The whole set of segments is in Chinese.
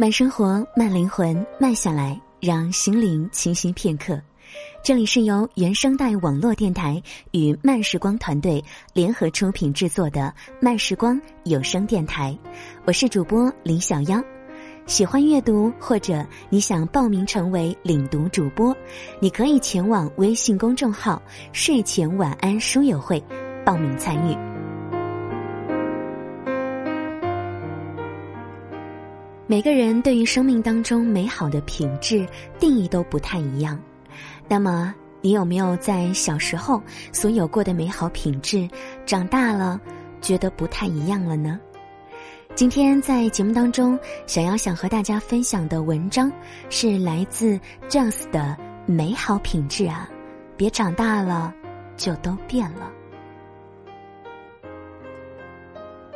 慢生活，慢灵魂，慢下来，让心灵清新片刻。这里是由原声带网络电台与慢时光团队联合出品制作的慢时光有声电台，我是主播李小妖。喜欢阅读或者你想报名成为领读主播，你可以前往微信公众号“睡前晚安书友会”报名参与。每个人对于生命当中美好的品质定义都不太一样，那么你有没有在小时候所有过的美好品质，长大了觉得不太一样了呢？今天在节目当中，小妖想和大家分享的文章是来自 Jones 的美好品质啊，别长大了就都变了。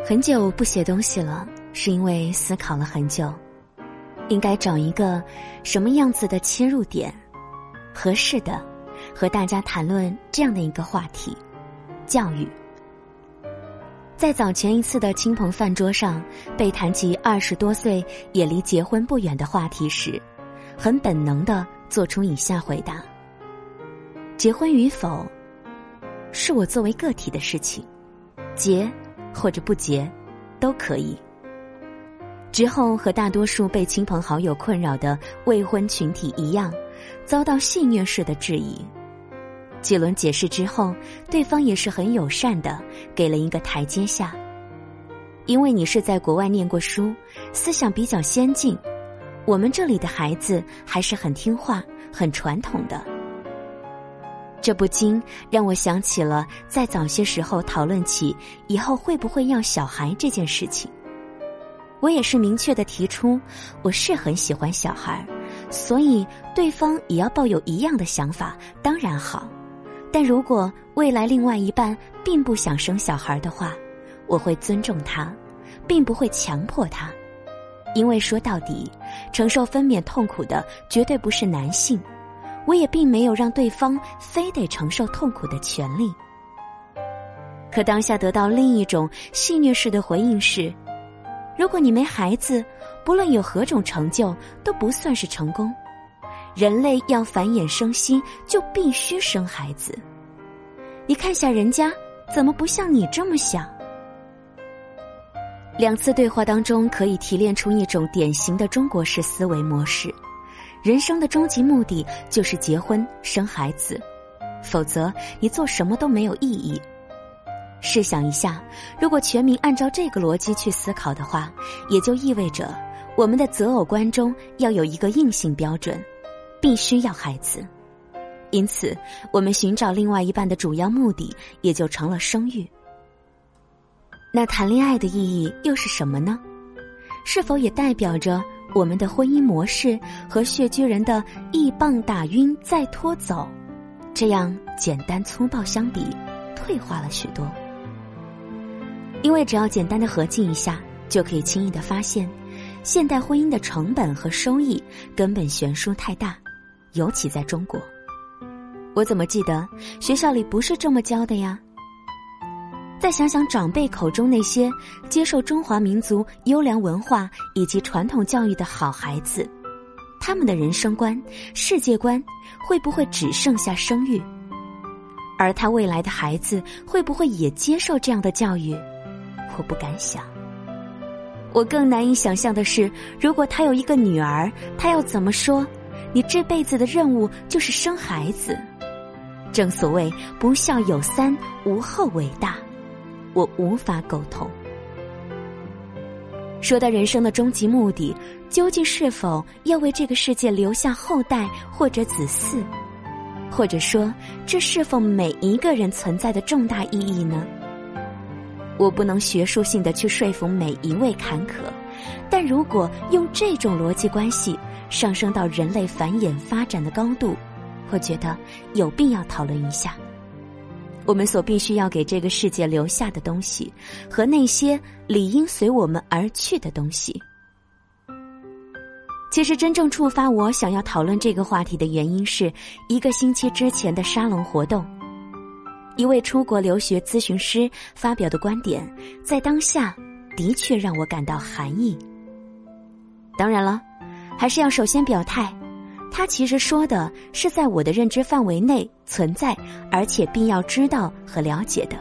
很久不写东西了，是因为思考了很久，应该找一个什么样子的切入点，合适的，和大家谈论这样的一个话题：教育。在早前一次的亲朋饭桌上，被谈及二十多岁也离结婚不远的话题时，很本能的做出以下回答：结婚与否，是我作为个体的事情，结或者不结，都可以。之后和大多数被亲朋好友困扰的未婚群体一样，遭到戏谑式的质疑。几轮解释之后，对方也是很友善的，给了一个台阶下。因为你是在国外念过书，思想比较先进，我们这里的孩子还是很听话、很传统的。这不禁让我想起了在早些时候讨论起以后会不会要小孩这件事情。我也是明确的提出，我是很喜欢小孩，所以对方也要抱有一样的想法，当然好。但如果未来另外一半并不想生小孩的话，我会尊重他，并不会强迫他，因为说到底，承受分娩痛苦的绝对不是男性，我也并没有让对方非得承受痛苦的权利。可当下得到另一种戏谑式的回应是：如果你没孩子，不论有何种成就，都不算是成功。人类要繁衍生息，就必须生孩子。你看下人家，怎么不像你这么想？两次对话当中，可以提炼出一种典型的中国式思维模式：人生的终极目的就是结婚生孩子，否则你做什么都没有意义。试想一下，如果全民按照这个逻辑去思考的话，也就意味着我们的择偶观中要有一个硬性标准。必须要孩子，因此我们寻找另外一半的主要目的也就成了生育。那谈恋爱的意义又是什么呢？是否也代表着我们的婚姻模式和血居人的一棒打晕再拖走，这样简单粗暴相比，退化了许多？因为只要简单的合计一下，就可以轻易的发现，现代婚姻的成本和收益根本悬殊太大。尤其在中国，我怎么记得学校里不是这么教的呀？再想想长辈口中那些接受中华民族优良文化以及传统教育的好孩子，他们的人生观、世界观会不会只剩下生育？而他未来的孩子会不会也接受这样的教育？我不敢想。我更难以想象的是，如果他有一个女儿，他要怎么说？你这辈子的任务就是生孩子，正所谓不孝有三，无后为大。我无法苟同。说到人生的终极目的，究竟是否要为这个世界留下后代或者子嗣，或者说这是否每一个人存在的重大意义呢？我不能学术性的去说服每一位坎坷，但如果用这种逻辑关系。上升到人类繁衍发展的高度，我觉得有必要讨论一下，我们所必须要给这个世界留下的东西，和那些理应随我们而去的东西。其实，真正触发我想要讨论这个话题的原因，是一个星期之前的沙龙活动，一位出国留学咨询师发表的观点，在当下的确让我感到寒意。当然了，还是要首先表态，他其实说的是在我的认知范围内存在，而且必要知道和了解的。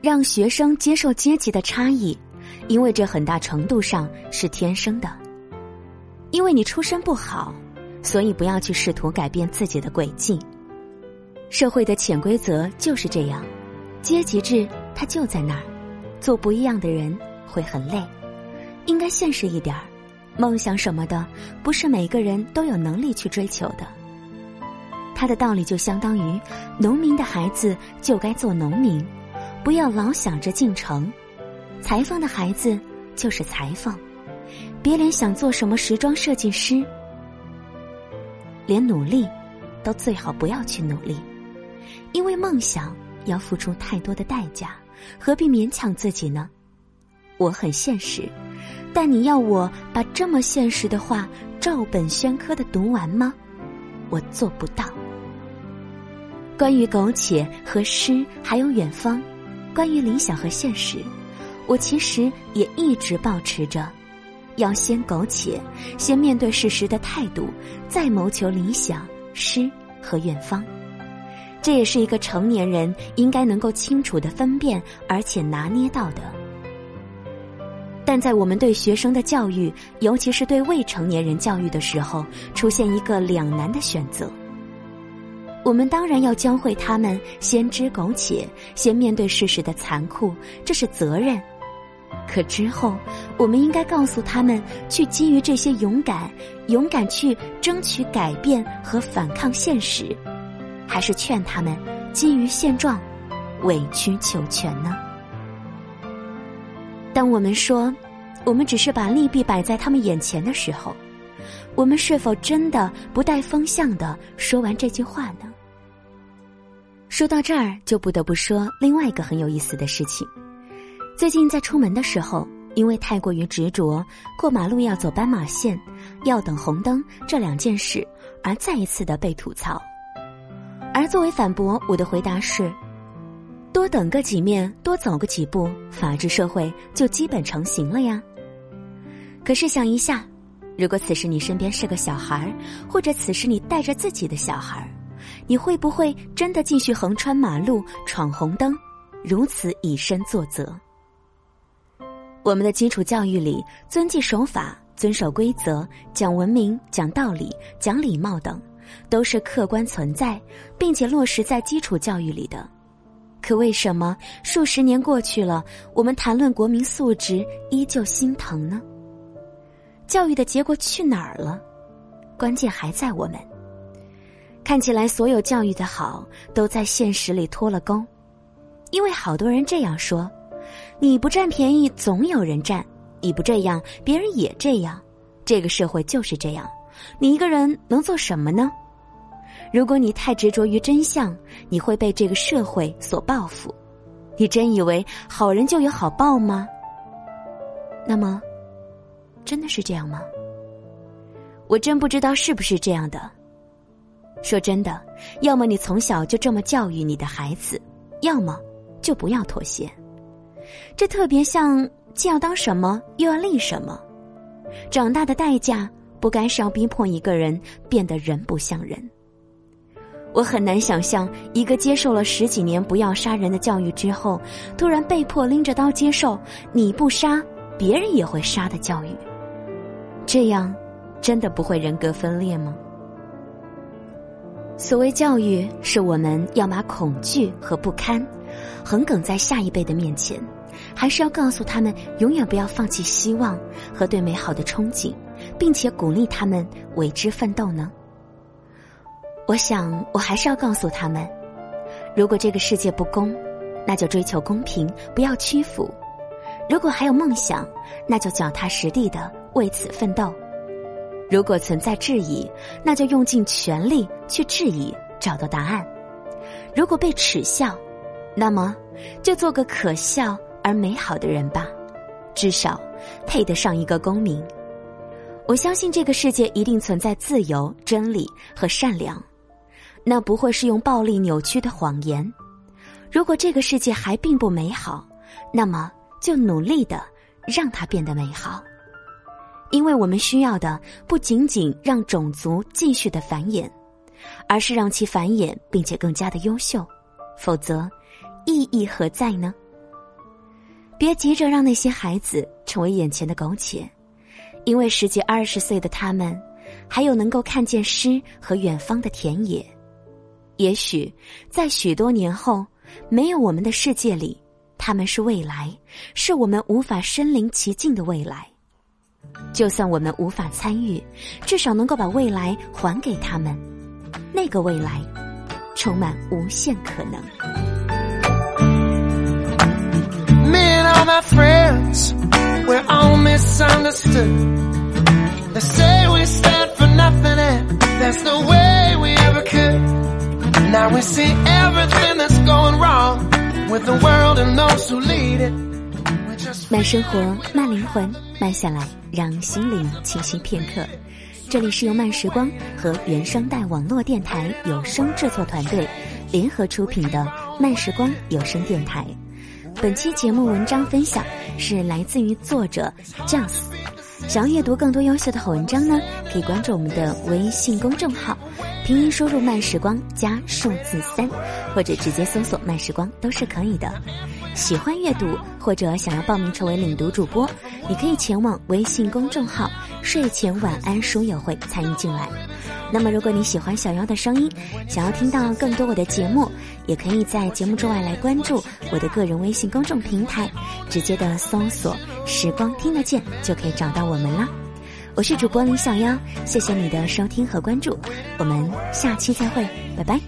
让学生接受阶级的差异，因为这很大程度上是天生的。因为你出身不好，所以不要去试图改变自己的轨迹。社会的潜规则就是这样，阶级制它就在那儿。做不一样的人会很累，应该现实一点儿。梦想什么的，不是每个人都有能力去追求的。他的道理就相当于，农民的孩子就该做农民，不要老想着进城；裁缝的孩子就是裁缝，别连想做什么时装设计师，连努力都最好不要去努力，因为梦想要付出太多的代价。何必勉强自己呢？我很现实，但你要我把这么现实的话照本宣科的读完吗？我做不到。关于苟且和诗，还有远方，关于理想和现实，我其实也一直保持着，要先苟且，先面对事实的态度，再谋求理想、诗和远方。这也是一个成年人应该能够清楚的分辨，而且拿捏到的。但在我们对学生的教育，尤其是对未成年人教育的时候，出现一个两难的选择。我们当然要教会他们先知苟且，先面对事实的残酷，这是责任。可之后，我们应该告诉他们，去基于这些勇敢，勇敢去争取改变和反抗现实。还是劝他们基于现状，委曲求全呢？当我们说，我们只是把利弊摆在他们眼前的时候，我们是否真的不带风向的说完这句话呢？说到这儿，就不得不说另外一个很有意思的事情。最近在出门的时候，因为太过于执着过马路要走斑马线、要等红灯这两件事，而再一次的被吐槽。而作为反驳，我的回答是：多等个几面，多走个几步，法治社会就基本成型了呀。可是想一下，如果此时你身边是个小孩或者此时你带着自己的小孩你会不会真的继续横穿马路、闯红灯，如此以身作则？我们的基础教育里，遵纪守法、遵守规则、讲文明、讲道理、讲礼貌等。都是客观存在，并且落实在基础教育里的。可为什么数十年过去了，我们谈论国民素质依旧心疼呢？教育的结果去哪儿了？关键还在我们。看起来所有教育的好，都在现实里脱了钩。因为好多人这样说：你不占便宜，总有人占；你不这样，别人也这样。这个社会就是这样。你一个人能做什么呢？如果你太执着于真相，你会被这个社会所报复。你真以为好人就有好报吗？那么，真的是这样吗？我真不知道是不是这样的。说真的，要么你从小就这么教育你的孩子，要么就不要妥协。这特别像既要当什么又要立什么，长大的代价。不该是要逼迫一个人变得人不像人。我很难想象一个接受了十几年不要杀人的教育之后，突然被迫拎着刀接受你不杀别人也会杀的教育。这样，真的不会人格分裂吗？所谓教育，是我们要把恐惧和不堪横梗在下一辈的面前，还是要告诉他们永远不要放弃希望和对美好的憧憬？并且鼓励他们为之奋斗呢？我想，我还是要告诉他们：如果这个世界不公，那就追求公平，不要屈服；如果还有梦想，那就脚踏实地的为此奋斗；如果存在质疑，那就用尽全力去质疑，找到答案；如果被耻笑，那么就做个可笑而美好的人吧，至少配得上一个公民。我相信这个世界一定存在自由、真理和善良，那不会是用暴力扭曲的谎言。如果这个世界还并不美好，那么就努力的让它变得美好。因为我们需要的不仅仅让种族继续的繁衍，而是让其繁衍并且更加的优秀。否则，意义何在呢？别急着让那些孩子成为眼前的苟且，因为十几二十岁的他们，还有能够看见诗和远方的田野。也许在许多年后，没有我们的世界里，他们是未来，是我们无法身临其境的未来。就算我们无法参与，至少能够把未来还给他们。那个未来，充满无限可能。Me and all my friends, we're all misunderstood. They say we stand for nothing and there's no way we ever could. Now we see everything that's going wrong with the world and those who lead it. 慢生活，慢灵魂，慢下来，让心灵清新片刻。这里是由慢时光和原声带网络电台有声制作团队联合出品的慢时光有声电台。本期节目文章分享是来自于作者 Just。想要阅读更多优秀的好文章呢，可以关注我们的微信公众号，拼音输入“慢时光”加数字三，或者直接搜索“慢时光”都是可以的。喜欢阅读或者想要报名成为领读主播，你可以前往微信公众号“睡前晚安书友会”参与进来。那么，如果你喜欢小妖的声音，想要听到更多我的节目，也可以在节目之外来关注我的个人微信公众平台，直接的搜索“时光听得见”就可以找到我们了。我是主播李小妖，谢谢你的收听和关注，我们下期再会，拜拜。